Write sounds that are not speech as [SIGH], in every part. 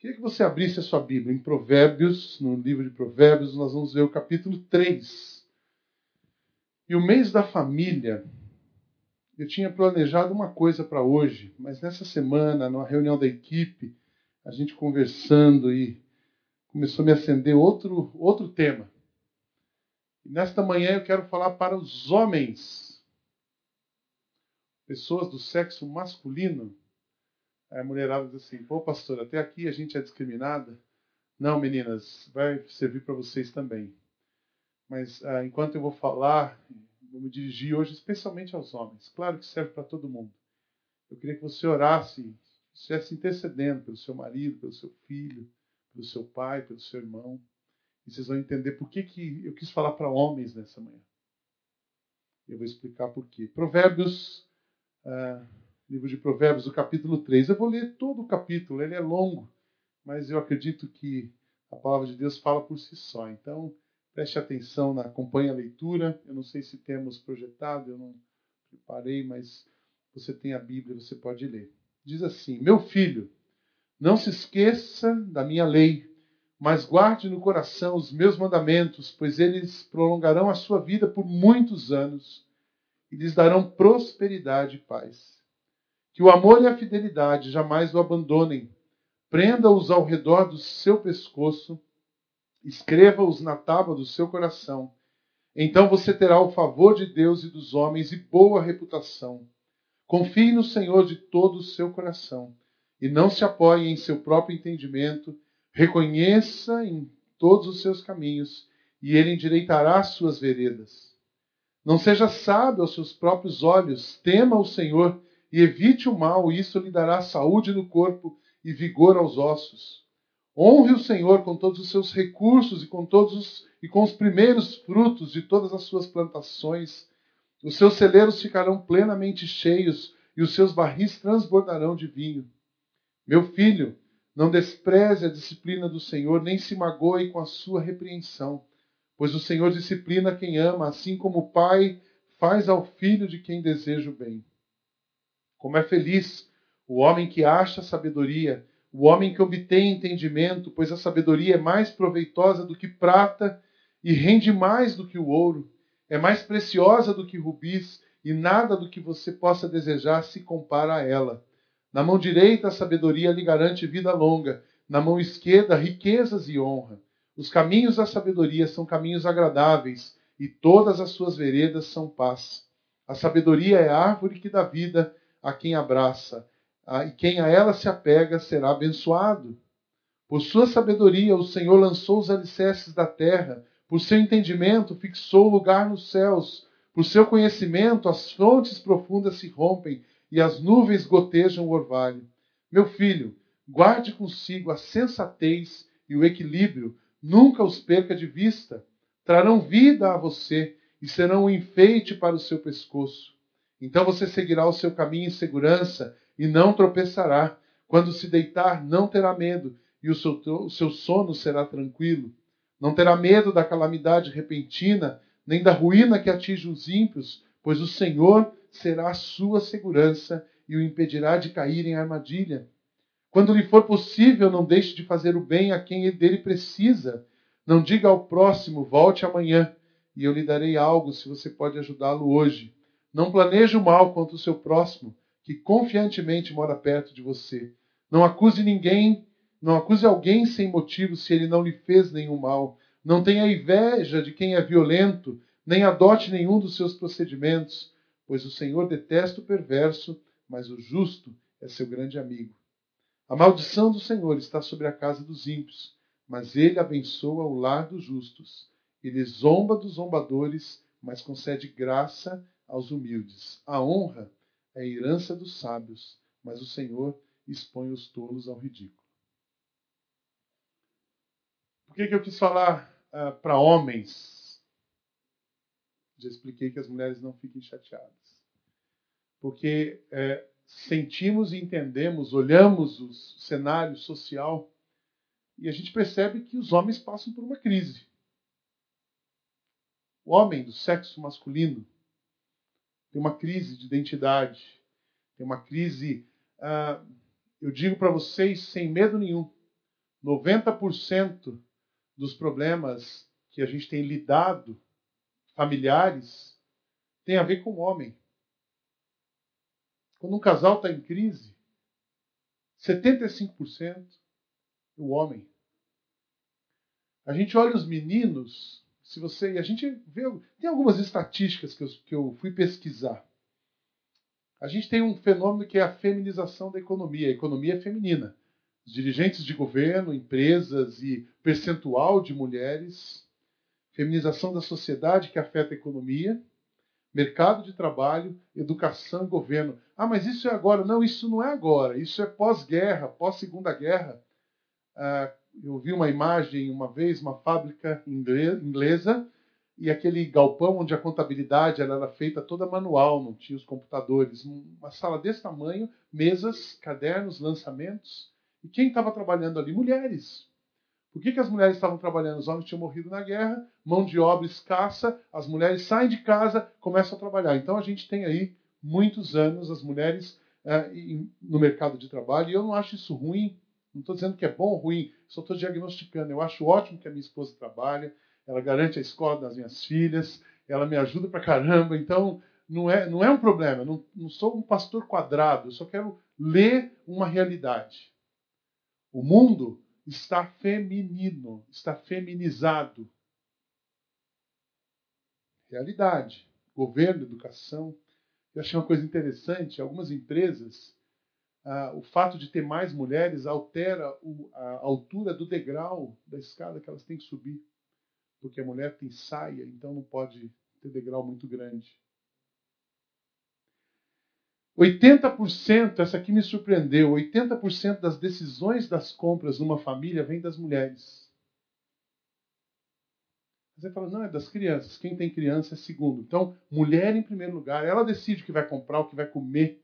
Queria que você abrisse a sua Bíblia em Provérbios, no livro de Provérbios, nós vamos ver o capítulo 3. E o mês da família, eu tinha planejado uma coisa para hoje, mas nessa semana, numa reunião da equipe, a gente conversando e começou a me acender outro, outro tema. E nesta manhã eu quero falar para os homens, pessoas do sexo masculino, a mulherada diz assim: pô, pastor, até aqui a gente é discriminada. Não, meninas, vai servir para vocês também. Mas ah, enquanto eu vou falar, vou me dirigir hoje especialmente aos homens. Claro que serve para todo mundo. Eu queria que você orasse, estivesse intercedendo pelo seu marido, pelo seu filho, pelo seu pai, pelo seu irmão. E vocês vão entender por que, que eu quis falar para homens nessa manhã. Eu vou explicar por quê. Provérbios. Ah, livro de Provérbios, o capítulo 3. Eu vou ler todo o capítulo, ele é longo, mas eu acredito que a palavra de Deus fala por si só. Então, preste atenção, na, acompanhe a leitura. Eu não sei se temos projetado, eu não preparei, mas você tem a Bíblia, você pode ler. Diz assim: Meu filho, não se esqueça da minha lei, mas guarde no coração os meus mandamentos, pois eles prolongarão a sua vida por muitos anos e lhes darão prosperidade e paz. Que o amor e a fidelidade jamais o abandonem. Prenda-os ao redor do seu pescoço, escreva-os na tábua do seu coração. Então você terá o favor de Deus e dos homens e boa reputação. Confie no Senhor de todo o seu coração e não se apoie em seu próprio entendimento. Reconheça em todos os seus caminhos e ele endireitará suas veredas. Não seja sábio aos seus próprios olhos, tema o Senhor e evite o mal, e isso lhe dará saúde no corpo e vigor aos ossos. Honre o Senhor com todos os seus recursos e com todos os, e com os primeiros frutos de todas as suas plantações. Os seus celeiros ficarão plenamente cheios e os seus barris transbordarão de vinho. Meu filho, não despreze a disciplina do Senhor, nem se magoe com a sua repreensão, pois o Senhor disciplina quem ama, assim como o pai faz ao filho de quem deseja o bem. Como é feliz o homem que acha sabedoria, o homem que obtém entendimento, pois a sabedoria é mais proveitosa do que prata e rende mais do que o ouro, é mais preciosa do que rubis, e nada do que você possa desejar se compara a ela. Na mão direita, a sabedoria lhe garante vida longa, na mão esquerda, riquezas e honra. Os caminhos da sabedoria são caminhos agradáveis, e todas as suas veredas são paz. A sabedoria é a árvore que dá vida, a quem abraça, e quem a ela se apega será abençoado. Por sua sabedoria, o Senhor lançou os alicerces da terra, por seu entendimento, fixou o lugar nos céus, por seu conhecimento, as fontes profundas se rompem e as nuvens gotejam o orvalho. Meu filho, guarde consigo a sensatez e o equilíbrio, nunca os perca de vista. Trarão vida a você e serão um enfeite para o seu pescoço. Então você seguirá o seu caminho em segurança e não tropeçará. Quando se deitar, não terá medo, e o seu, o seu sono será tranquilo. Não terá medo da calamidade repentina, nem da ruína que atinge os ímpios, pois o Senhor será a sua segurança e o impedirá de cair em armadilha. Quando lhe for possível, não deixe de fazer o bem a quem dele precisa. Não diga ao próximo, volte amanhã, e eu lhe darei algo se você pode ajudá-lo hoje. Não planeje o mal contra o seu próximo, que confiantemente mora perto de você. Não acuse ninguém, não acuse alguém sem motivo se ele não lhe fez nenhum mal. Não tenha inveja de quem é violento, nem adote nenhum dos seus procedimentos, pois o Senhor detesta o perverso, mas o justo é seu grande amigo. A maldição do Senhor está sobre a casa dos ímpios, mas ele abençoa o lar dos justos. Ele zomba dos zombadores, mas concede graça aos humildes. A honra é a herança dos sábios, mas o Senhor expõe os tolos ao ridículo. Por que, que eu quis falar uh, para homens? Já expliquei que as mulheres não fiquem chateadas. Porque é, sentimos e entendemos, olhamos o cenário social e a gente percebe que os homens passam por uma crise. O homem do sexo masculino tem uma crise de identidade, tem uma crise, uh, eu digo para vocês sem medo nenhum, 90% dos problemas que a gente tem lidado, familiares, tem a ver com o homem. Quando um casal está em crise, 75% o homem. A gente olha os meninos, se você. E a gente vê. Tem algumas estatísticas que eu, que eu fui pesquisar. A gente tem um fenômeno que é a feminização da economia. A economia é feminina. Os dirigentes de governo, empresas e percentual de mulheres. Feminização da sociedade que afeta a economia mercado de trabalho, educação e governo. Ah, mas isso é agora. Não, isso não é agora. Isso é pós-guerra, pós-segunda guerra. Ah, eu vi uma imagem uma vez, uma fábrica inglesa, e aquele galpão onde a contabilidade era feita toda manual, não tinha os computadores. Uma sala desse tamanho, mesas, cadernos, lançamentos. E quem estava trabalhando ali? Mulheres. Por que, que as mulheres estavam trabalhando? Os homens tinham morrido na guerra, mão de obra escassa, as mulheres saem de casa, começam a trabalhar. Então a gente tem aí muitos anos as mulheres é, no mercado de trabalho, e eu não acho isso ruim, não estou dizendo que é bom ou ruim, só estou diagnosticando. Eu acho ótimo que a minha esposa trabalha, ela garante a escola das minhas filhas, ela me ajuda pra caramba, então não é, não é um problema. Não, não sou um pastor quadrado, eu só quero ler uma realidade. O mundo está feminino, está feminizado. Realidade. Governo, educação. Eu achei uma coisa interessante: algumas empresas, ah, o fato de ter mais mulheres altera o, a altura do degrau da escada que elas têm que subir. Porque a mulher tem saia, então não pode ter degrau muito grande. 80%, essa aqui me surpreendeu, 80% das decisões das compras numa família vem das mulheres. Você fala, não, é das crianças. Quem tem criança é segundo. Então, mulher em primeiro lugar. Ela decide o que vai comprar, o que vai comer,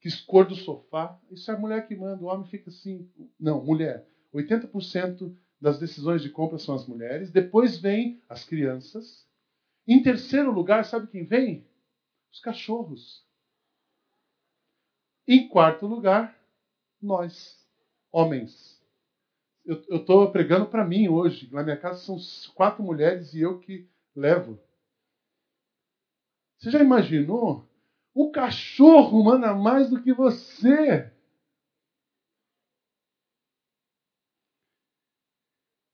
que cor do sofá. Isso é a mulher que manda. O homem fica assim. Não, mulher. 80% das decisões de compra são as mulheres. Depois vem as crianças. Em terceiro lugar, sabe quem vem? Os cachorros. Em quarto lugar, nós, homens. Eu estou pregando para mim hoje. Na minha casa são quatro mulheres e eu que levo. Você já imaginou? O cachorro manda mais do que você.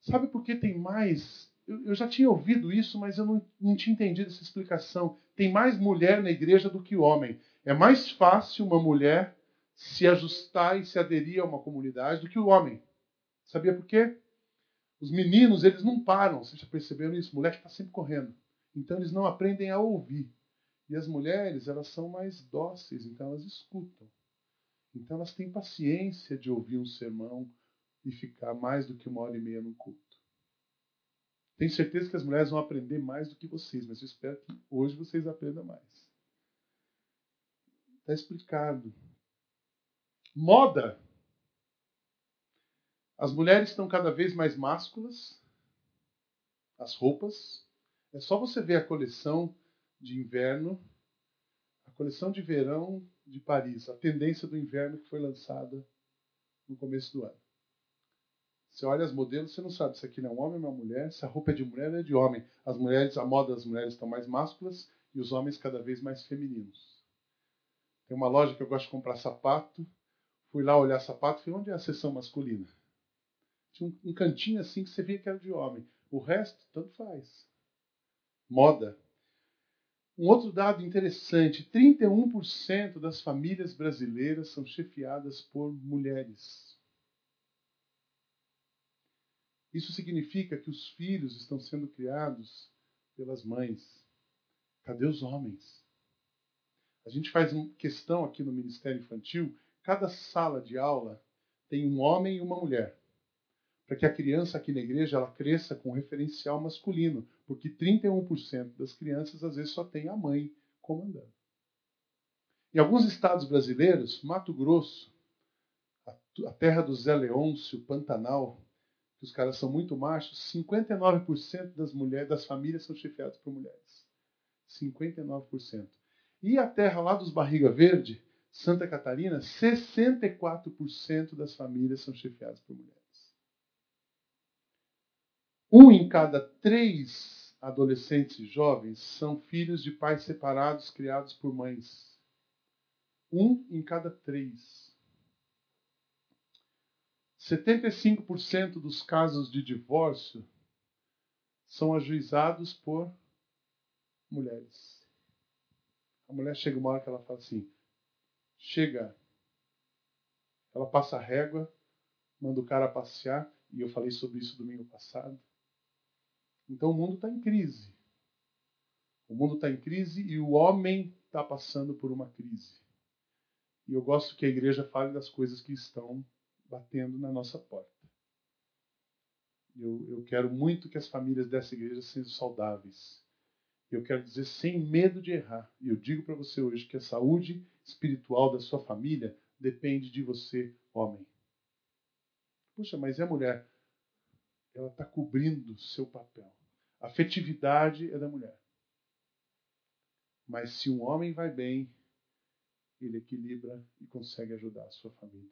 Sabe por que tem mais? Eu, eu já tinha ouvido isso, mas eu não, não tinha entendido essa explicação. Tem mais mulher na igreja do que homem. É mais fácil uma mulher se ajustar e se aderir a uma comunidade do que o homem. Sabia por quê? Os meninos, eles não param. Vocês já perceberam isso? O moleque está sempre correndo. Então, eles não aprendem a ouvir. E as mulheres, elas são mais dóceis, então elas escutam. Então, elas têm paciência de ouvir um sermão e ficar mais do que uma hora e meia no culto. Tenho certeza que as mulheres vão aprender mais do que vocês, mas eu espero que hoje vocês aprendam mais. Está explicado. Moda. As mulheres estão cada vez mais másculas. As roupas. É só você ver a coleção de inverno, a coleção de verão de Paris, a tendência do inverno que foi lançada no começo do ano. Você olha as modelos, você não sabe se aqui é um homem ou uma mulher, se a roupa é de mulher ou é de homem. As mulheres, a moda das mulheres estão mais másculas e os homens cada vez mais femininos. Tem uma loja que eu gosto de comprar sapato. Fui lá olhar sapato, falei, onde é a seção masculina? Tinha um, um cantinho assim que você via que era de homem. O resto, tanto faz. Moda. Um outro dado interessante: 31% das famílias brasileiras são chefiadas por mulheres. Isso significa que os filhos estão sendo criados pelas mães. Cadê os homens? A gente faz questão aqui no Ministério Infantil, cada sala de aula tem um homem e uma mulher. Para que a criança aqui na igreja ela cresça com um referencial masculino, porque 31% das crianças às vezes só tem a mãe comandando. Em alguns estados brasileiros, Mato Grosso, a terra do Zé Leôncio, Pantanal, que os caras são muito machos, 59% das mulheres, das famílias são chefiadas por mulheres. 59%. E a terra lá dos Barriga Verde, Santa Catarina, 64% das famílias são chefiadas por mulheres. Um em cada três adolescentes e jovens são filhos de pais separados criados por mães. Um em cada três. 75% dos casos de divórcio são ajuizados por mulheres. A mulher chega uma hora que ela fala assim: chega. Ela passa a régua, manda o cara passear, e eu falei sobre isso domingo passado. Então o mundo está em crise. O mundo está em crise e o homem está passando por uma crise. E eu gosto que a igreja fale das coisas que estão batendo na nossa porta. Eu, eu quero muito que as famílias dessa igreja sejam saudáveis. Eu quero dizer sem medo de errar. E eu digo para você hoje que a saúde espiritual da sua família depende de você, homem. Puxa, mas é mulher. Ela está cobrindo seu papel. A afetividade é da mulher. Mas se um homem vai bem, ele equilibra e consegue ajudar a sua família.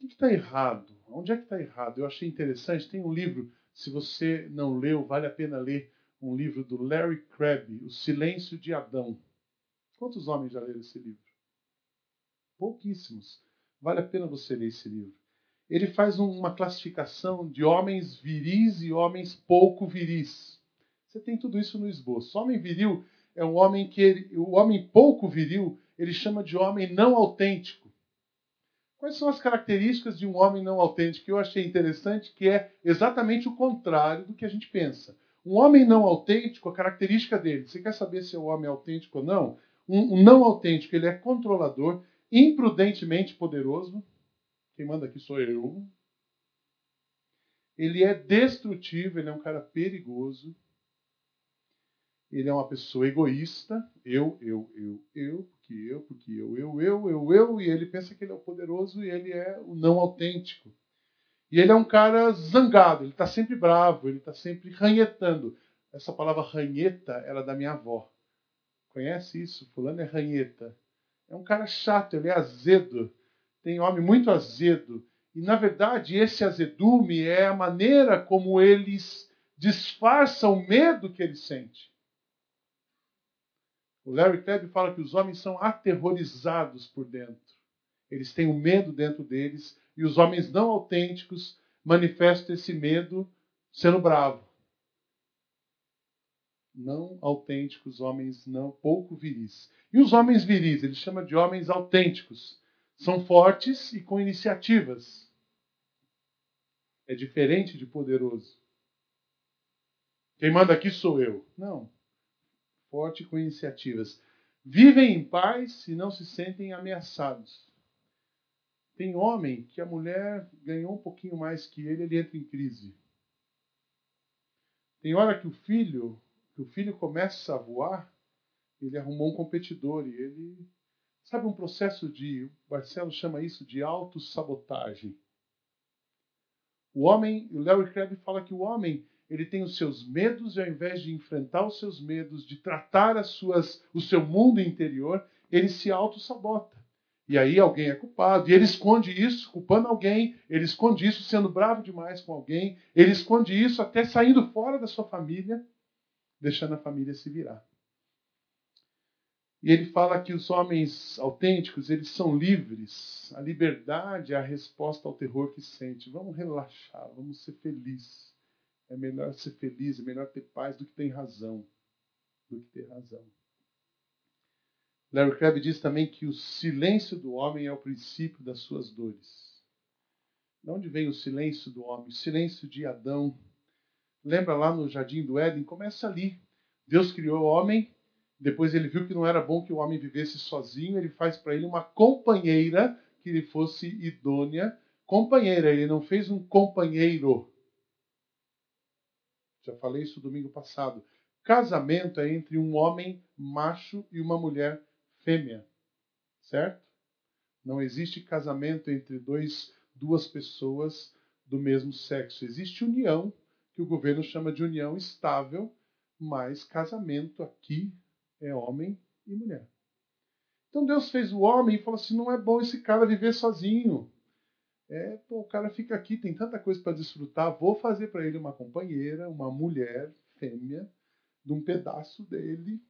O que está errado? Onde é que está errado? Eu achei interessante, tem um livro, se você não leu, vale a pena ler, um livro do Larry Crabb, O Silêncio de Adão. Quantos homens já leram esse livro? Pouquíssimos. Vale a pena você ler esse livro. Ele faz uma classificação de homens viris e homens pouco viris. Você tem tudo isso no esboço. Homem viril é um homem que ele, o homem pouco viril ele chama de homem não autêntico. Quais são as características de um homem não autêntico? Eu achei interessante que é exatamente o contrário do que a gente pensa. Um homem não autêntico, a característica dele, você quer saber se é um homem autêntico ou não? Um, um não autêntico, ele é controlador, imprudentemente poderoso. Quem manda aqui sou eu. Ele é destrutivo, ele é um cara perigoso. Ele é uma pessoa egoísta. Eu, eu, eu, eu porque eu, porque eu, eu, eu, eu, eu, e ele pensa que ele é o poderoso e ele é o não autêntico. E ele é um cara zangado, ele está sempre bravo, ele está sempre ranhetando. Essa palavra ranheta era da minha avó. Conhece isso? Fulano é ranheta. É um cara chato, ele é azedo. Tem homem muito azedo. E, na verdade, esse azedume é a maneira como eles disfarçam o medo que ele sente. O Larry Crabb fala que os homens são aterrorizados por dentro. Eles têm o um medo dentro deles e os homens não autênticos manifestam esse medo sendo bravo. Não autênticos, homens não pouco viris. E os homens viris, ele chama de homens autênticos. São fortes e com iniciativas. É diferente de poderoso. Quem manda aqui sou eu. Não forte com iniciativas. Vivem em paz e não se sentem ameaçados. Tem homem que a mulher ganhou um pouquinho mais que ele, ele entra em crise. Tem hora que o filho, que o filho começa a voar, ele arrumou um competidor e ele sabe um processo de, o Marcelo chama isso de autossabotagem. O homem, o Larry Crabb fala que o homem ele tem os seus medos e ao invés de enfrentar os seus medos, de tratar as suas, o seu mundo interior, ele se auto-sabota. E aí alguém é culpado. E ele esconde isso culpando alguém, ele esconde isso sendo bravo demais com alguém, ele esconde isso até saindo fora da sua família, deixando a família se virar. E ele fala que os homens autênticos, eles são livres. A liberdade é a resposta ao terror que sente. Vamos relaxar, vamos ser felizes. É melhor ser feliz, é melhor ter paz do que ter razão. Do que ter razão. Larry Crabb diz também que o silêncio do homem é o princípio das suas dores. De onde vem o silêncio do homem? O silêncio de Adão. Lembra lá no jardim do Éden? Começa ali. Deus criou o homem, depois ele viu que não era bom que o homem vivesse sozinho, ele faz para ele uma companheira que lhe fosse idônea. Companheira, ele não fez um companheiro. Já falei isso domingo passado. Casamento é entre um homem macho e uma mulher fêmea. Certo? Não existe casamento entre dois, duas pessoas do mesmo sexo. Existe união, que o governo chama de união estável, mas casamento aqui é homem e mulher. Então Deus fez o homem e falou assim: não é bom esse cara viver sozinho. É, pô, o cara fica aqui, tem tanta coisa para desfrutar, vou fazer para ele uma companheira, uma mulher, fêmea, de um pedaço dele,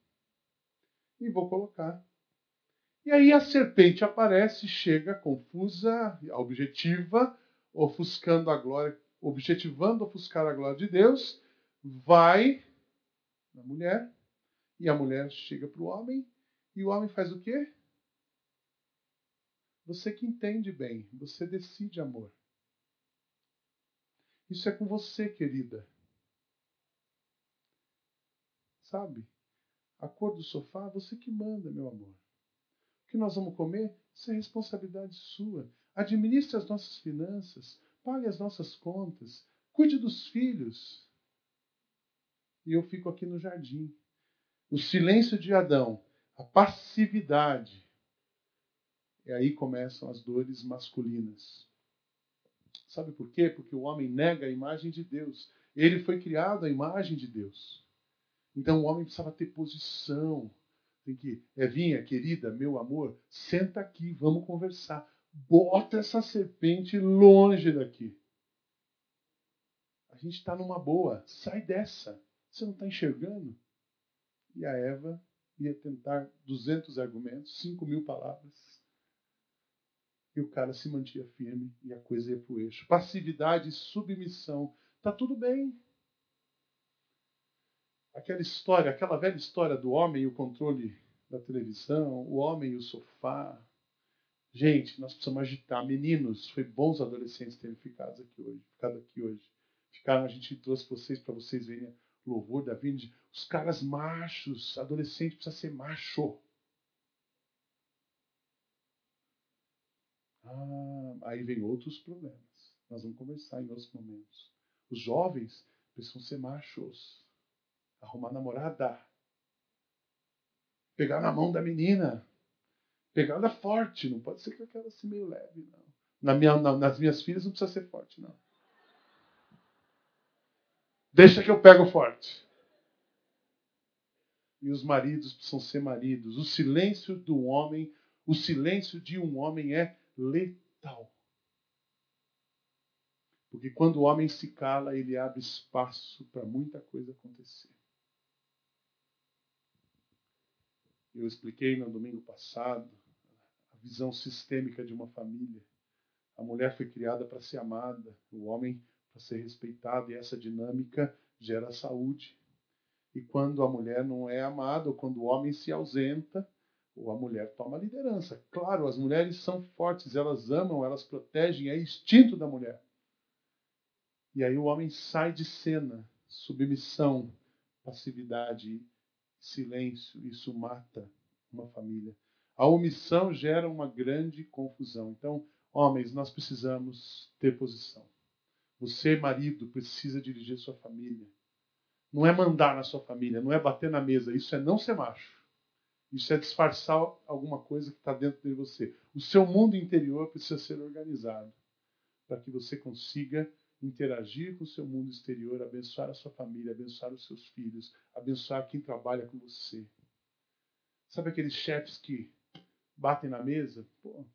e vou colocar. E aí a serpente aparece, chega confusa, objetiva, ofuscando a glória, objetivando ofuscar a glória de Deus, vai na mulher, e a mulher chega para o homem, e o homem faz o quê? Você que entende bem, você decide amor. Isso é com você, querida. Sabe? A cor do sofá, você que manda, meu amor. O que nós vamos comer, isso é responsabilidade sua. Administre as nossas finanças, pague as nossas contas, cuide dos filhos. E eu fico aqui no jardim. O silêncio de Adão, a passividade, e aí começam as dores masculinas. Sabe por quê? Porque o homem nega a imagem de Deus. Ele foi criado à imagem de Deus. Então o homem precisava ter posição. Tem que, Evinha, querida, meu amor, senta aqui, vamos conversar. Bota essa serpente longe daqui. A gente está numa boa. Sai dessa. Você não está enxergando? E a Eva ia tentar 200 argumentos, 5 mil palavras. E o cara se mantinha firme e a coisa ia para o eixo. Passividade submissão. Tá tudo bem. Aquela história, aquela velha história do homem e o controle da televisão, o homem e o sofá. Gente, nós precisamos agitar. Meninos, foi bons adolescentes terem ficado aqui hoje. Ficado aqui hoje. Ficaram, a gente trouxe vocês para vocês verem louvor da vinda. Os caras machos, adolescente precisa ser macho. Ah, aí vem outros problemas. Nós vamos conversar em outros momentos. Os jovens precisam ser machos. Arrumar namorada. Pegar na mão da menina. Pegada forte. Não pode ser que aquela assim meio leve, não. Na minha, na, nas minhas filhas não precisa ser forte, não. Deixa que eu pego forte. E os maridos precisam ser maridos. O silêncio do homem, o silêncio de um homem é letal. Porque quando o homem se cala, ele abre espaço para muita coisa acontecer. Eu expliquei no domingo passado a visão sistêmica de uma família. A mulher foi criada para ser amada, o homem para ser respeitado, e essa dinâmica gera saúde. E quando a mulher não é amada, ou quando o homem se ausenta, ou a mulher toma liderança. Claro, as mulheres são fortes, elas amam, elas protegem, é instinto da mulher. E aí o homem sai de cena, submissão, passividade, silêncio, isso mata uma família. A omissão gera uma grande confusão. Então, homens, nós precisamos ter posição. Você, marido, precisa dirigir sua família. Não é mandar na sua família, não é bater na mesa, isso é não ser macho. Isso é disfarçar alguma coisa que está dentro de você. O seu mundo interior precisa ser organizado para que você consiga interagir com o seu mundo exterior, abençoar a sua família, abençoar os seus filhos, abençoar quem trabalha com você. Sabe aqueles chefes que batem na mesa? Pô,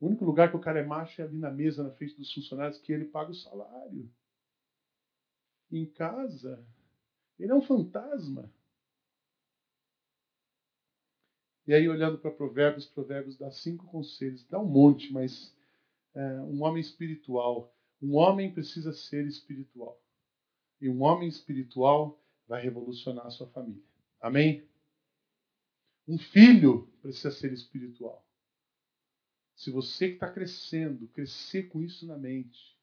o único lugar que o cara é macho é ali na mesa, na frente dos funcionários, que ele paga o salário. Em casa, ele é um fantasma. E aí, olhando para Provérbios, Provérbios dá cinco conselhos, dá um monte, mas é, um homem espiritual. Um homem precisa ser espiritual. E um homem espiritual vai revolucionar a sua família. Amém? Um filho precisa ser espiritual. Se você que está crescendo, crescer com isso na mente,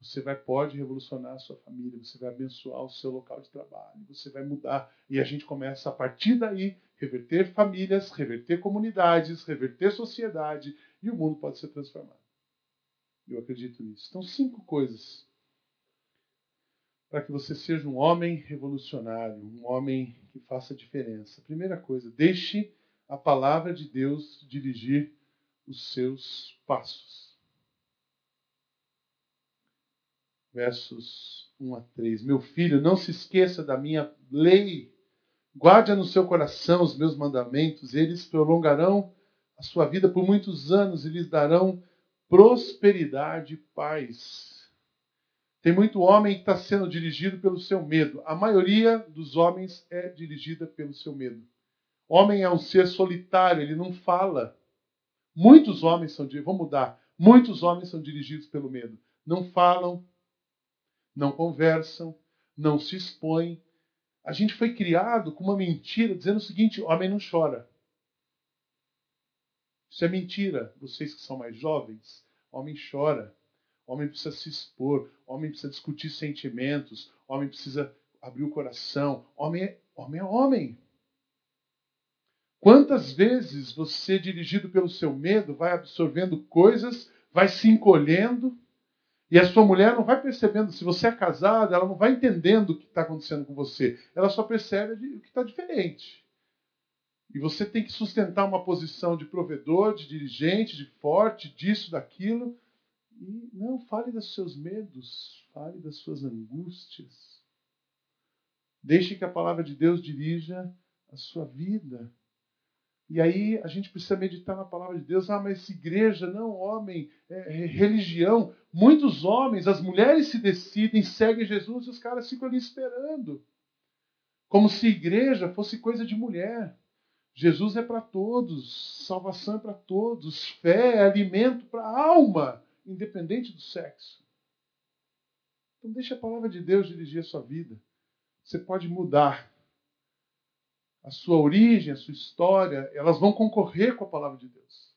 você vai pode revolucionar a sua família, você vai abençoar o seu local de trabalho, você vai mudar e a gente começa a partir daí reverter famílias, reverter comunidades, reverter sociedade e o mundo pode ser transformado. Eu acredito nisso. Então, cinco coisas para que você seja um homem revolucionário, um homem que faça diferença. Primeira coisa, deixe a palavra de Deus dirigir os seus passos. Versos 1 a 3. Meu filho, não se esqueça da minha lei Guarde no seu coração os meus mandamentos, eles prolongarão a sua vida por muitos anos e lhes darão prosperidade e paz. Tem muito homem que está sendo dirigido pelo seu medo. A maioria dos homens é dirigida pelo seu medo. Homem é um ser solitário, ele não fala. Muitos homens são, vou mudar, muitos homens são dirigidos pelo medo. Não falam, não conversam, não se expõem. A gente foi criado com uma mentira dizendo o seguinte: homem não chora. Isso é mentira. Vocês que são mais jovens, homem chora. Homem precisa se expor. Homem precisa discutir sentimentos. Homem precisa abrir o coração. Homem é homem. É homem. Quantas vezes você, dirigido pelo seu medo, vai absorvendo coisas, vai se encolhendo, e a sua mulher não vai percebendo, se você é casado, ela não vai entendendo o que está acontecendo com você. Ela só percebe o que está diferente. E você tem que sustentar uma posição de provedor, de dirigente, de forte, disso, daquilo. E não, fale dos seus medos, fale das suas angústias. Deixe que a palavra de Deus dirija a sua vida. E aí a gente precisa meditar na palavra de Deus. Ah, mas igreja, não, homem, é, é religião. Muitos homens, as mulheres se decidem, seguem Jesus e os caras ficam ali esperando. Como se igreja fosse coisa de mulher. Jesus é para todos, salvação é para todos, fé é alimento para a alma, independente do sexo. Então deixe a palavra de Deus dirigir a sua vida. Você pode mudar a sua origem, a sua história, elas vão concorrer com a palavra de Deus.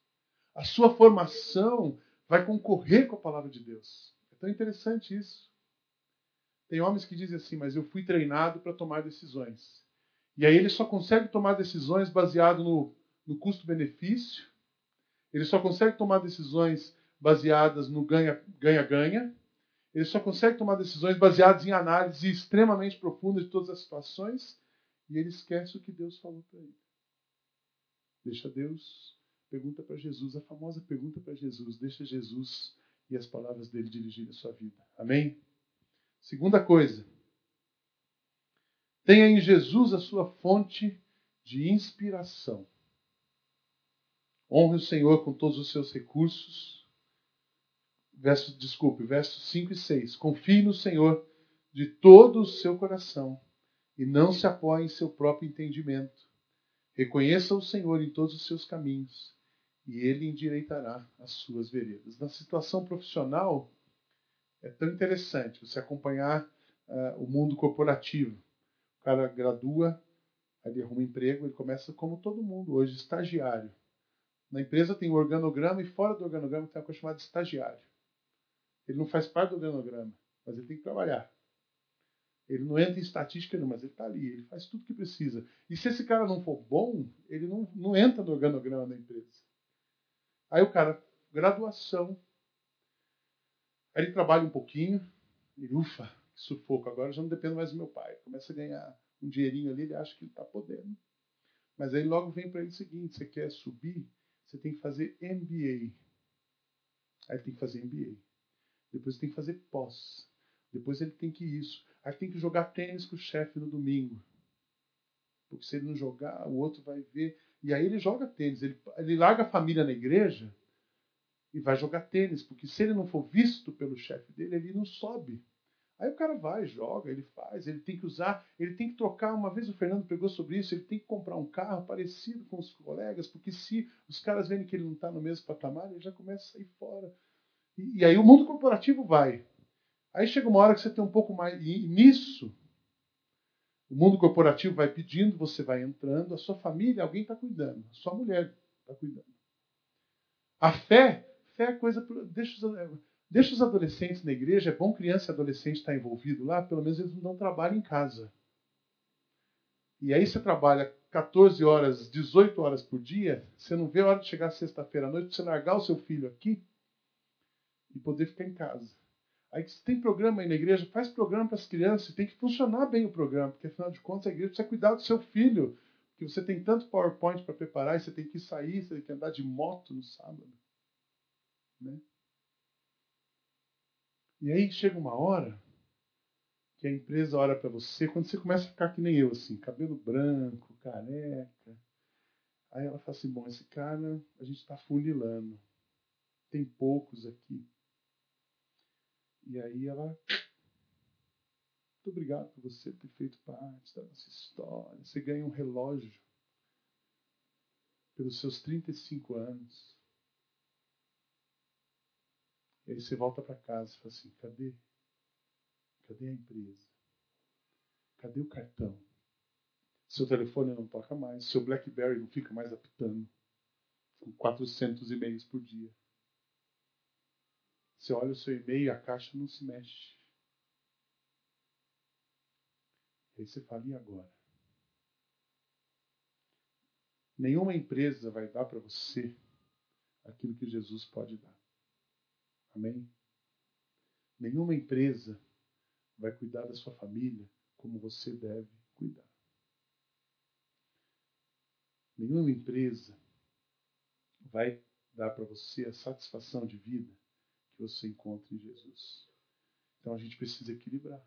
A sua formação vai concorrer com a palavra de Deus. É tão interessante isso. Tem homens que dizem assim, mas eu fui treinado para tomar decisões. E aí ele só consegue tomar decisões baseado no, no custo-benefício. Ele só consegue tomar decisões baseadas no ganha-ganha. Ele só consegue tomar decisões baseadas em análise extremamente profunda de todas as situações. E ele esquece o que Deus falou para ele. Deixa Deus, pergunta para Jesus, a famosa pergunta para Jesus. Deixa Jesus e as palavras dele dirigirem a sua vida. Amém? Segunda coisa. Tenha em Jesus a sua fonte de inspiração. Honre o Senhor com todos os seus recursos. Verso, desculpe, versos 5 e 6. Confie no Senhor de todo o seu coração e não se apoie em seu próprio entendimento. Reconheça o Senhor em todos os seus caminhos e ele endireitará as suas veredas. Na situação profissional, é tão interessante você acompanhar uh, o mundo corporativo cara gradua, ele arruma um emprego, ele começa como todo mundo hoje, estagiário. Na empresa tem o organograma e fora do organograma tem uma coisa chamada estagiário. Ele não faz parte do organograma, mas ele tem que trabalhar. Ele não entra em estatística, não, mas ele está ali, ele faz tudo que precisa. E se esse cara não for bom, ele não, não entra no organograma da empresa. Aí o cara, graduação, aí ele trabalha um pouquinho, ele, ufa, sufoco. Agora já não dependo mais do meu pai. Começa a ganhar um dinheirinho ali, ele acha que ele está podendo. Mas aí logo vem para ele o seguinte: você quer subir, você tem que fazer MBA. Aí tem que fazer MBA. Depois tem que fazer pós. Depois ele tem que isso. Aí tem que jogar tênis com o chefe no domingo. Porque se ele não jogar, o outro vai ver. E aí ele joga tênis. Ele, ele larga a família na igreja e vai jogar tênis. Porque se ele não for visto pelo chefe dele, ele não sobe. Aí o cara vai, joga, ele faz, ele tem que usar, ele tem que trocar. Uma vez o Fernando pegou sobre isso, ele tem que comprar um carro parecido com os colegas, porque se os caras verem que ele não está no mesmo patamar, ele já começa a sair fora. E, e, aí o mundo corporativo vai. Aí chega uma hora que você tem um pouco mais. E nisso, o mundo corporativo vai pedindo, você vai entrando, a sua família, alguém está cuidando, a sua mulher está cuidando. A fé, fé é coisa. Deixa os Deixa os adolescentes na igreja, é bom criança e adolescente estar envolvido lá, pelo menos eles não dão trabalho em casa. E aí você trabalha 14 horas, 18 horas por dia, você não vê a hora de chegar sexta-feira à noite você largar o seu filho aqui e poder ficar em casa. Aí se tem programa aí na igreja, faz programa para as crianças, tem que funcionar bem o programa, porque afinal de contas a igreja precisa cuidar do seu filho, que você tem tanto PowerPoint para preparar, e você tem que sair, você tem que andar de moto no sábado. Né? E aí chega uma hora que a empresa olha para você, quando você começa a ficar que nem eu, assim, cabelo branco, careca. Aí ela fala assim: bom, esse cara a gente está funilando. tem poucos aqui. E aí ela. Muito obrigado por você ter feito parte da nossa história. Você ganha um relógio pelos seus 35 anos. E aí você volta para casa e fala assim: cadê? Cadê a empresa? Cadê o cartão? Seu telefone não toca mais, seu BlackBerry não fica mais apitando. Com 400 e-mails por dia. Você olha o seu e-mail e a caixa não se mexe. E aí você fala, e agora? Nenhuma empresa vai dar para você aquilo que Jesus pode dar. Amém? Nenhuma empresa vai cuidar da sua família como você deve cuidar. Nenhuma empresa vai dar para você a satisfação de vida que você encontra em Jesus. Então a gente precisa equilibrar.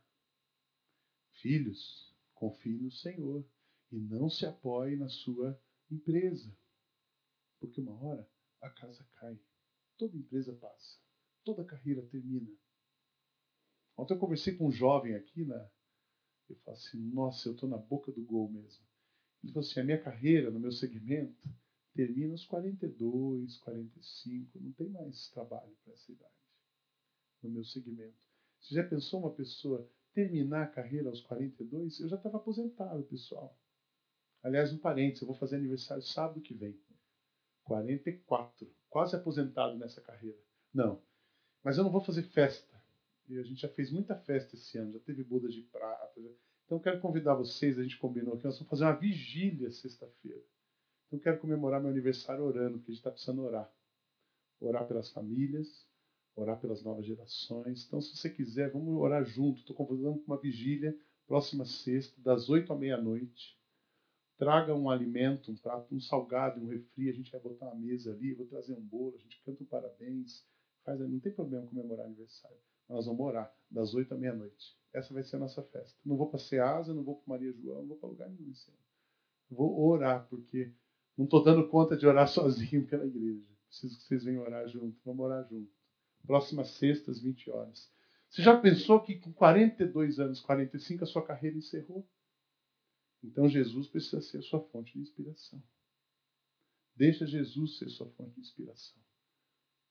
Filhos, confie no Senhor e não se apoie na sua empresa. Porque uma hora a casa cai. Toda empresa passa. Toda carreira termina. Ontem eu conversei com um jovem aqui, né? Eu falei assim, nossa, eu estou na boca do gol mesmo. Ele falou assim, a minha carreira no meu segmento termina aos 42, 45, não tem mais trabalho para essa idade no meu segmento. Você já pensou uma pessoa terminar a carreira aos 42? Eu já estava aposentado, pessoal. Aliás, um parênteses, eu vou fazer aniversário sábado que vem. 44. Quase aposentado nessa carreira. Não. Mas eu não vou fazer festa. E a gente já fez muita festa esse ano, já teve bodas de prata. Já... Então quero convidar vocês, a gente combinou aqui, nós vamos fazer uma vigília sexta-feira. Então quero comemorar meu aniversário orando, porque a gente está precisando orar. Orar pelas famílias, orar pelas novas gerações. Então, se você quiser, vamos orar junto. Estou convidando para uma vigília próxima sexta, das oito à meia-noite. Traga um alimento, um prato, um salgado, um refri. A gente vai botar uma mesa ali, vou trazer um bolo, a gente canta um parabéns. Faz, não tem problema comemorar aniversário. Nós vamos orar das oito à meia-noite. Essa vai ser a nossa festa. Não vou para Ceasa, não vou para Maria João, não vou para lugar nenhum esse ano. Vou orar, porque não estou dando conta de orar [LAUGHS] sozinho pela igreja. Preciso que vocês venham orar junto. Vamos orar junto. Próxima sexta, às 20 horas. Você já pensou que com 42 anos, 45, a sua carreira encerrou? Então Jesus precisa ser a sua fonte de inspiração. Deixa Jesus ser sua fonte de inspiração.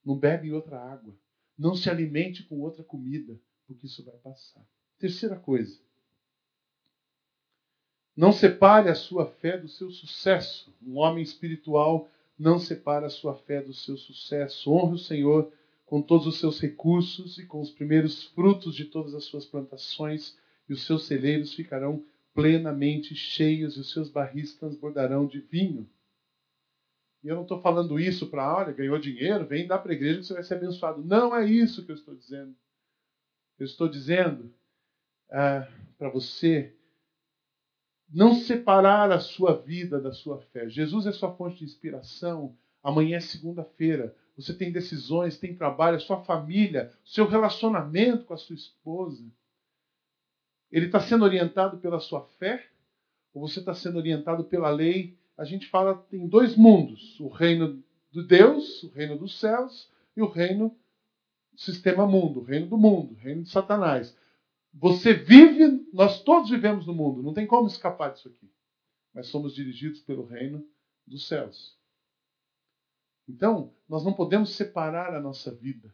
Não bebe outra água. Não se alimente com outra comida, porque isso vai passar. Terceira coisa. Não separe a sua fé do seu sucesso. Um homem espiritual não separa a sua fé do seu sucesso. Honre o Senhor com todos os seus recursos e com os primeiros frutos de todas as suas plantações, e os seus celeiros ficarão plenamente cheios, e os seus barris transbordarão de vinho. E eu não estou falando isso para, olha, ganhou dinheiro, vem dar para a igreja que você vai ser abençoado. Não é isso que eu estou dizendo. Eu estou dizendo ah, para você não separar a sua vida da sua fé. Jesus é sua fonte de inspiração. Amanhã é segunda-feira você tem decisões, tem trabalho, a sua família, seu relacionamento com a sua esposa. Ele está sendo orientado pela sua fé ou você está sendo orientado pela lei? A gente fala tem dois mundos: o reino de Deus, o reino dos céus, e o reino sistema mundo, o reino do mundo, o reino de Satanás. Você vive, nós todos vivemos no mundo, não tem como escapar disso aqui. Mas somos dirigidos pelo reino dos céus. Então, nós não podemos separar a nossa vida.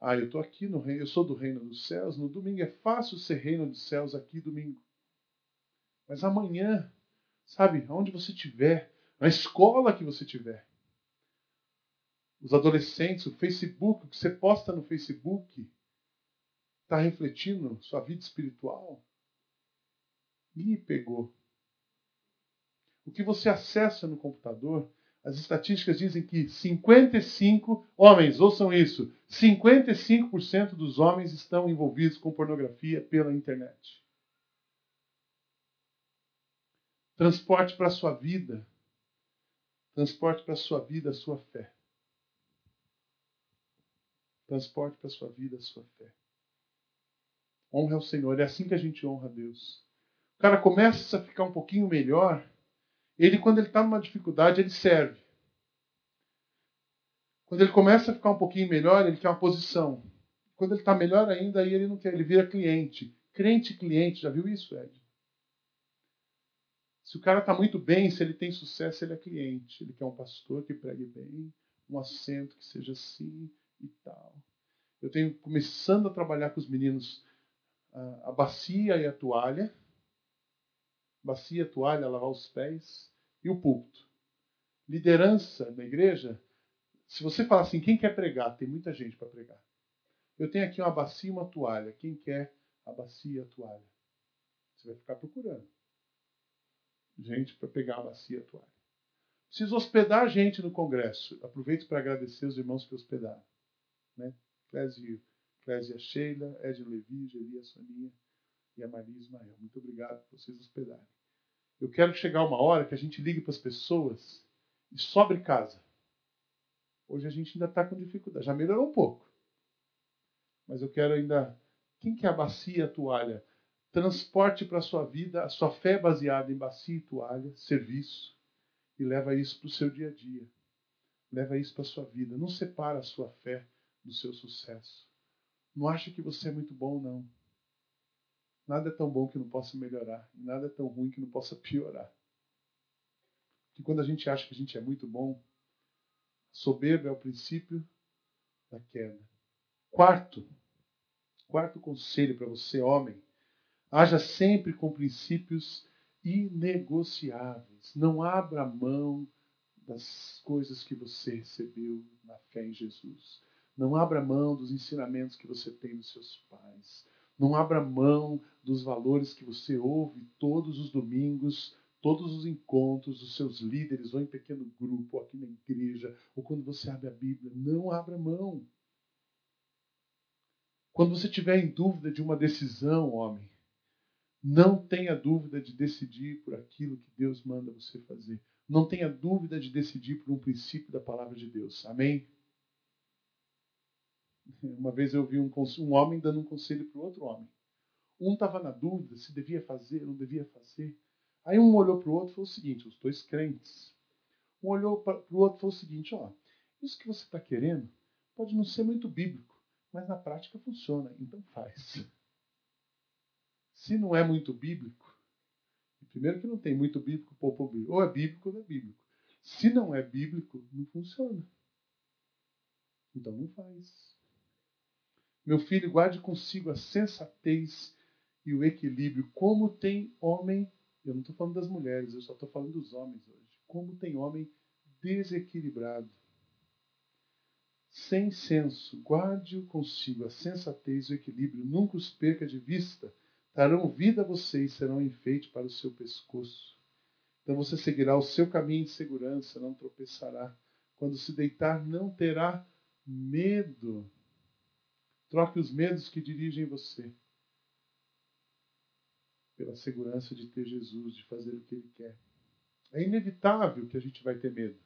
Ah, eu estou aqui no reino, eu sou do reino dos céus. No domingo é fácil ser reino dos céus aqui domingo. Mas amanhã, sabe, aonde você estiver, na escola que você estiver, os adolescentes, o Facebook, o que você posta no Facebook, está refletindo sua vida espiritual? Ih, pegou. O que você acessa no computador as estatísticas dizem que 55 homens, ouçam isso, 55% dos homens estão envolvidos com pornografia pela internet. Transporte para a sua vida. Transporte para a sua vida a sua fé. Transporte para a sua vida a sua fé. Honra ao Senhor. É assim que a gente honra a Deus. O cara começa a ficar um pouquinho melhor ele, quando ele está numa dificuldade, ele serve. Quando ele começa a ficar um pouquinho melhor, ele quer uma posição. Quando ele está melhor ainda, aí ele não quer, ele vira cliente. Crente cliente, já viu isso, Ed? Se o cara está muito bem, se ele tem sucesso, ele é cliente. Ele quer um pastor que pregue bem, um assento que seja assim e tal. Eu tenho começando a trabalhar com os meninos a bacia e a toalha. Bacia, toalha, lavar os pés e o púlpito. Liderança na igreja, se você falar assim, quem quer pregar? Tem muita gente para pregar. Eu tenho aqui uma bacia e uma toalha. Quem quer a bacia e a toalha? Você vai ficar procurando gente para pegar a bacia e a toalha. Preciso hospedar gente no congresso. Aproveito para agradecer os irmãos que hospedaram. Né? Clésio, Clésia Sheila, Edno Levi, Geria Soninha e a Maria Ismael. Muito obrigado por vocês hospedarem. Eu quero chegar uma hora que a gente ligue para as pessoas e sobre casa. Hoje a gente ainda está com dificuldade. Já melhorou um pouco. Mas eu quero ainda. Quem que é a bacia a toalha? Transporte para a sua vida a sua fé baseada em bacia e toalha, serviço, e leva isso para o seu dia a dia. Leva isso para a sua vida. Não separa a sua fé do seu sucesso. Não acha que você é muito bom, não. Nada é tão bom que não possa melhorar. Nada é tão ruim que não possa piorar. Que quando a gente acha que a gente é muito bom, soberba é o princípio da queda. Quarto, quarto conselho para você, homem, haja sempre com princípios inegociáveis. Não abra mão das coisas que você recebeu na fé em Jesus. Não abra mão dos ensinamentos que você tem dos seus pais. Não abra mão dos valores que você ouve todos os domingos, todos os encontros dos seus líderes, ou em pequeno grupo, ou aqui na igreja, ou quando você abre a Bíblia. Não abra mão. Quando você tiver em dúvida de uma decisão, homem, não tenha dúvida de decidir por aquilo que Deus manda você fazer. Não tenha dúvida de decidir por um princípio da palavra de Deus. Amém? [LAUGHS] Uma vez eu vi um, um homem dando um conselho para o outro homem. Um estava na dúvida se devia fazer não devia fazer. Aí um olhou para o outro e falou o seguinte: os dois crentes. Um olhou para o outro e falou o seguinte: ó, isso que você está querendo pode não ser muito bíblico, mas na prática funciona, então faz. [LAUGHS] Se não é muito bíblico, primeiro que não tem muito bíblico, pouco bíblico. Ou é bíblico ou não é bíblico. Se não é bíblico, não funciona. Então não faz. Meu filho, guarde consigo a sensatez e o equilíbrio. Como tem homem, eu não estou falando das mulheres, eu só estou falando dos homens hoje. Como tem homem desequilibrado, sem senso, guarde-o consigo a sensatez e o equilíbrio. Nunca os perca de vista darão vida a você e serão enfeite para o seu pescoço. Então você seguirá o seu caminho de segurança, não tropeçará. Quando se deitar, não terá medo. Troque os medos que dirigem você pela segurança de ter Jesus, de fazer o que Ele quer. É inevitável que a gente vai ter medo.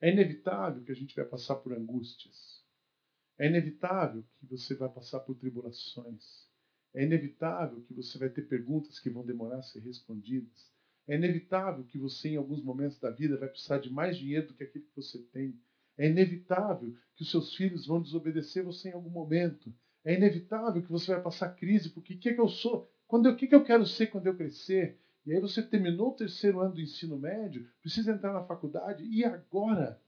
É inevitável que a gente vai passar por angústias. É inevitável que você vai passar por tribulações. É inevitável que você vai ter perguntas que vão demorar a ser respondidas. É inevitável que você, em alguns momentos da vida, vai precisar de mais dinheiro do que aquilo que você tem. É inevitável que os seus filhos vão desobedecer você em algum momento. É inevitável que você vai passar crise, porque o que, é que eu sou? Quando o que, que eu quero ser quando eu crescer? E aí você terminou o terceiro ano do ensino médio, precisa entrar na faculdade, e agora?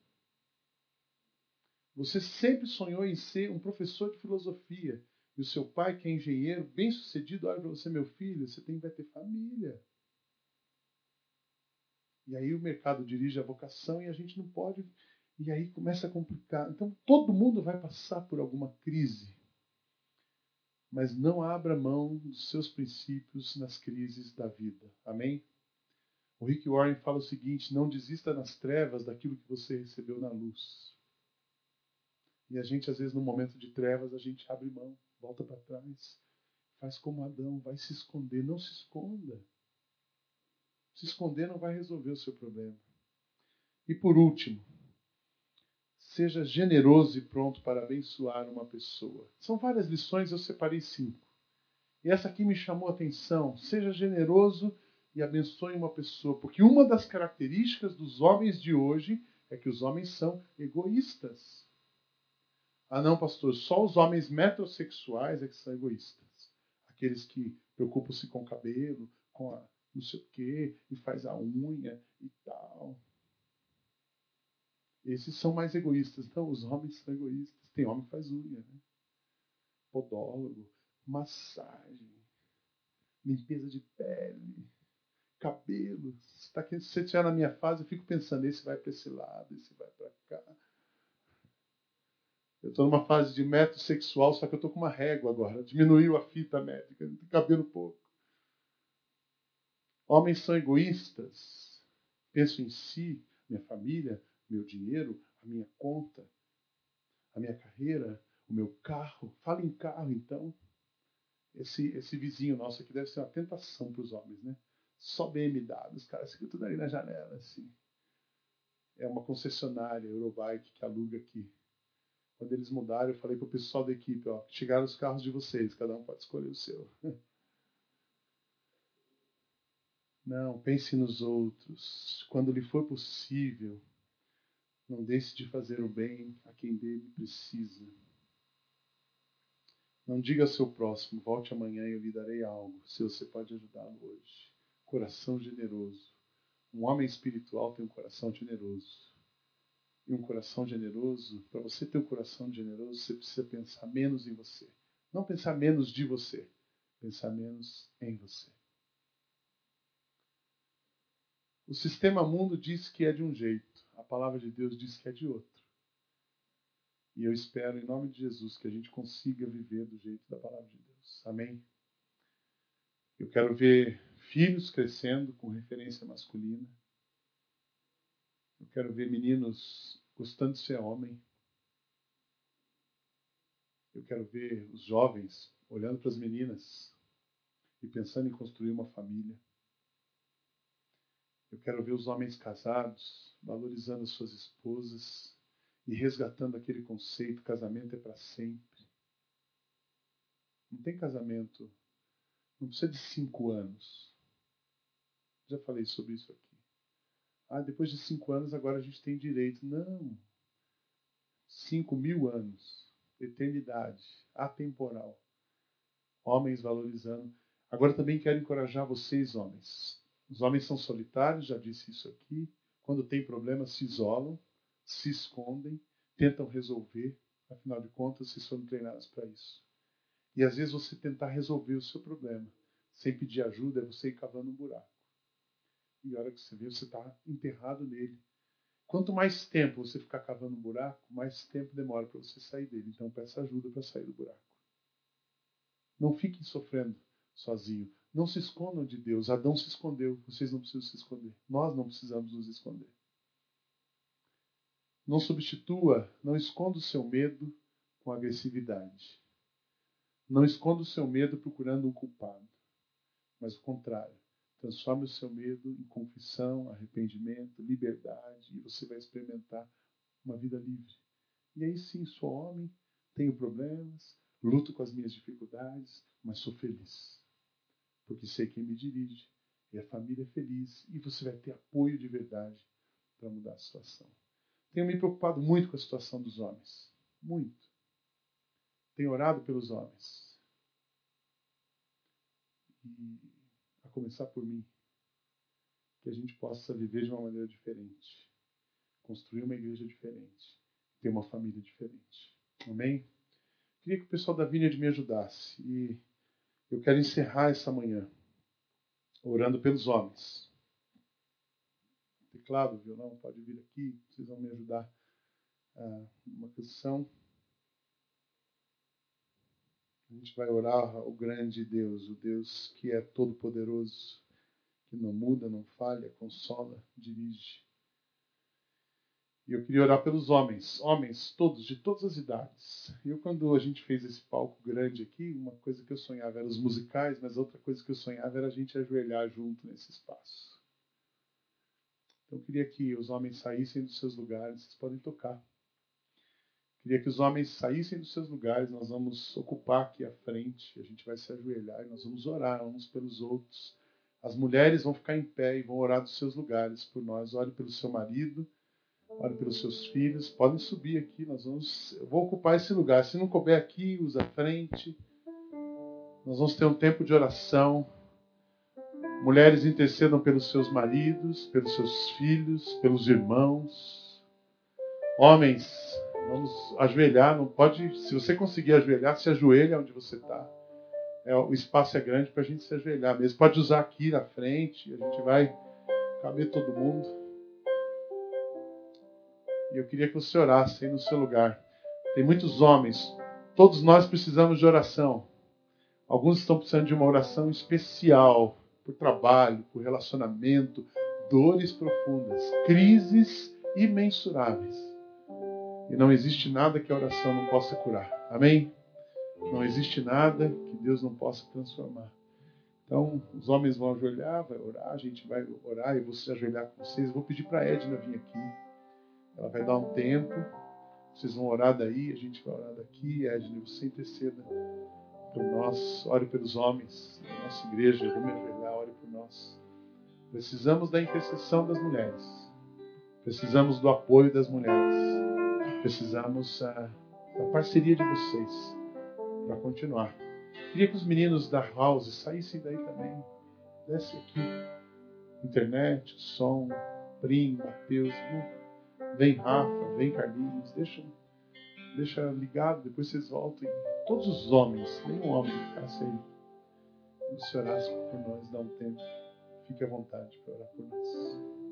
Você sempre sonhou em ser um professor de filosofia e o seu pai, que é engenheiro, bem sucedido, olha para você, meu filho, você tem, vai ter família. E aí o mercado dirige a vocação e a gente não pode. E aí começa a complicar. Então todo mundo vai passar por alguma crise. Mas não abra mão dos seus princípios nas crises da vida. Amém? O Rick Warren fala o seguinte: não desista nas trevas daquilo que você recebeu na luz. E a gente, às vezes, no momento de trevas, a gente abre mão volta para trás, faz como Adão, vai se esconder. Não se esconda. Se esconder não vai resolver o seu problema. E por último, seja generoso e pronto para abençoar uma pessoa. São várias lições, eu separei cinco. E essa aqui me chamou a atenção. Seja generoso e abençoe uma pessoa, porque uma das características dos homens de hoje é que os homens são egoístas. Ah, não, pastor, só os homens metrosexuais é que são egoístas. Aqueles que preocupam-se com o cabelo, com a não sei o quê, e faz a unha e tal. Esses são mais egoístas. Não, os homens são egoístas. Tem homem que faz unha, né? Podólogo, massagem, limpeza de pele, cabelo. Se, tá, você estiver na minha fase, eu fico pensando, esse vai para esse lado, esse vai para cá. Eu estou numa fase de metrosexual, só que eu estou com uma régua agora. Diminuiu a fita métrica, cabelo pouco. Homens são egoístas. Penso em si, minha família, meu dinheiro, a minha conta, a minha carreira, o meu carro. Fala em carro, então. Esse, esse vizinho nosso aqui deve ser uma tentação para os homens, né? Só BMW, os caras ficam tudo ali na janela, assim. É uma concessionária Eurobike que aluga aqui. Quando eles mudaram, eu falei para o pessoal da equipe, ó, chegaram os carros de vocês, cada um pode escolher o seu. [LAUGHS] Não, pense nos outros. Quando lhe for possível, não deixe de fazer o bem a quem dele precisa. Não diga ao seu próximo, volte amanhã e eu lhe darei algo, se você pode ajudá-lo hoje. Coração generoso. Um homem espiritual tem um coração generoso. E um coração generoso, para você ter um coração generoso, você precisa pensar menos em você. Não pensar menos de você, pensar menos em você. O sistema mundo diz que é de um jeito, a palavra de Deus diz que é de outro. E eu espero, em nome de Jesus, que a gente consiga viver do jeito da palavra de Deus. Amém? Eu quero ver filhos crescendo com referência masculina. Eu quero ver meninos gostando de ser homem. Eu quero ver os jovens olhando para as meninas e pensando em construir uma família. Eu quero ver os homens casados valorizando suas esposas e resgatando aquele conceito: casamento é para sempre. Não tem casamento, não precisa de cinco anos. Já falei sobre isso aqui. Ah, depois de cinco anos agora a gente tem direito. Não. Cinco mil anos. Eternidade. Atemporal. Homens valorizando. Agora também quero encorajar vocês, homens. Os homens são solitários, já disse isso aqui. Quando tem problemas, se isolam, se escondem, tentam resolver. Afinal de contas, vocês foram treinados para isso. E às vezes você tentar resolver o seu problema sem pedir ajuda é você ir cavando um buraco e a hora que você vê, você está enterrado nele. Quanto mais tempo você ficar cavando um buraco, mais tempo demora para você sair dele. Então peça ajuda para sair do buraco. Não fiquem sofrendo sozinho. Não se escondam de Deus. Adão se escondeu. Vocês não precisam se esconder. Nós não precisamos nos esconder. Não substitua, não esconda o seu medo com agressividade. Não esconda o seu medo procurando um culpado. Mas o contrário. Transforme o seu medo em confissão, arrependimento, liberdade, e você vai experimentar uma vida livre. E aí sim, sou homem, tenho problemas, luto com as minhas dificuldades, mas sou feliz. Porque sei quem me dirige, e a família é feliz, e você vai ter apoio de verdade para mudar a situação. Tenho me preocupado muito com a situação dos homens. Muito. Tenho orado pelos homens. E começar por mim. Que a gente possa viver de uma maneira diferente. Construir uma igreja diferente. Ter uma família diferente. Amém? Queria que o pessoal da Vineyard me ajudasse. E eu quero encerrar essa manhã orando pelos homens. Teclado, violão, pode vir aqui. Vocês vão me ajudar. Uh, uma canção. A gente vai orar ao grande Deus, o Deus que é todo-poderoso, que não muda, não falha, consola, dirige. E eu queria orar pelos homens, homens todos, de todas as idades. Eu, quando a gente fez esse palco grande aqui, uma coisa que eu sonhava era os musicais, mas outra coisa que eu sonhava era a gente ajoelhar junto nesse espaço. Então eu queria que os homens saíssem dos seus lugares, vocês podem tocar. Queria que os homens saíssem dos seus lugares, nós vamos ocupar aqui a frente, a gente vai se ajoelhar e nós vamos orar uns pelos outros. As mulheres vão ficar em pé e vão orar dos seus lugares por nós. Ore pelo seu marido, Ore pelos seus filhos. Podem subir aqui. Nós vamos. Eu vou ocupar esse lugar. Se não couber aqui, usa a frente. Nós vamos ter um tempo de oração. Mulheres intercedam pelos seus maridos, pelos seus filhos, pelos irmãos. Homens, vamos ajoelhar. Não pode. Se você conseguir ajoelhar, se ajoelha onde você está. É, o espaço é grande para a gente se ajoelhar mesmo. Pode usar aqui na frente. A gente vai caber todo mundo. E eu queria que você orasse aí no seu lugar. Tem muitos homens. Todos nós precisamos de oração. Alguns estão precisando de uma oração especial por trabalho, por relacionamento, dores profundas, crises imensuráveis. E não existe nada que a oração não possa curar. Amém? Não existe nada que Deus não possa transformar. Então, os homens vão ajoelhar, vai orar, a gente vai orar e se ajoelhar com vocês. Eu vou pedir para a Edna vir aqui. Ela vai dar um tempo. Vocês vão orar daí, a gente vai orar daqui. Edna, você interceda por nós. Ore pelos homens da nossa igreja. Me ajoelhar, ore por nós. Precisamos da intercessão das mulheres. Precisamos do apoio das mulheres. Precisamos uh, da parceria de vocês para continuar. Queria que os meninos da house saíssem daí também. Desce aqui. Internet, som, primo, Mateus. Vem Rafa, vem Carlinhos, deixa, deixa ligado, depois vocês voltam. Todos os homens, nenhum homem ficasse aí. Se orasse por nós, dá um tempo. Fique à vontade para orar por nós.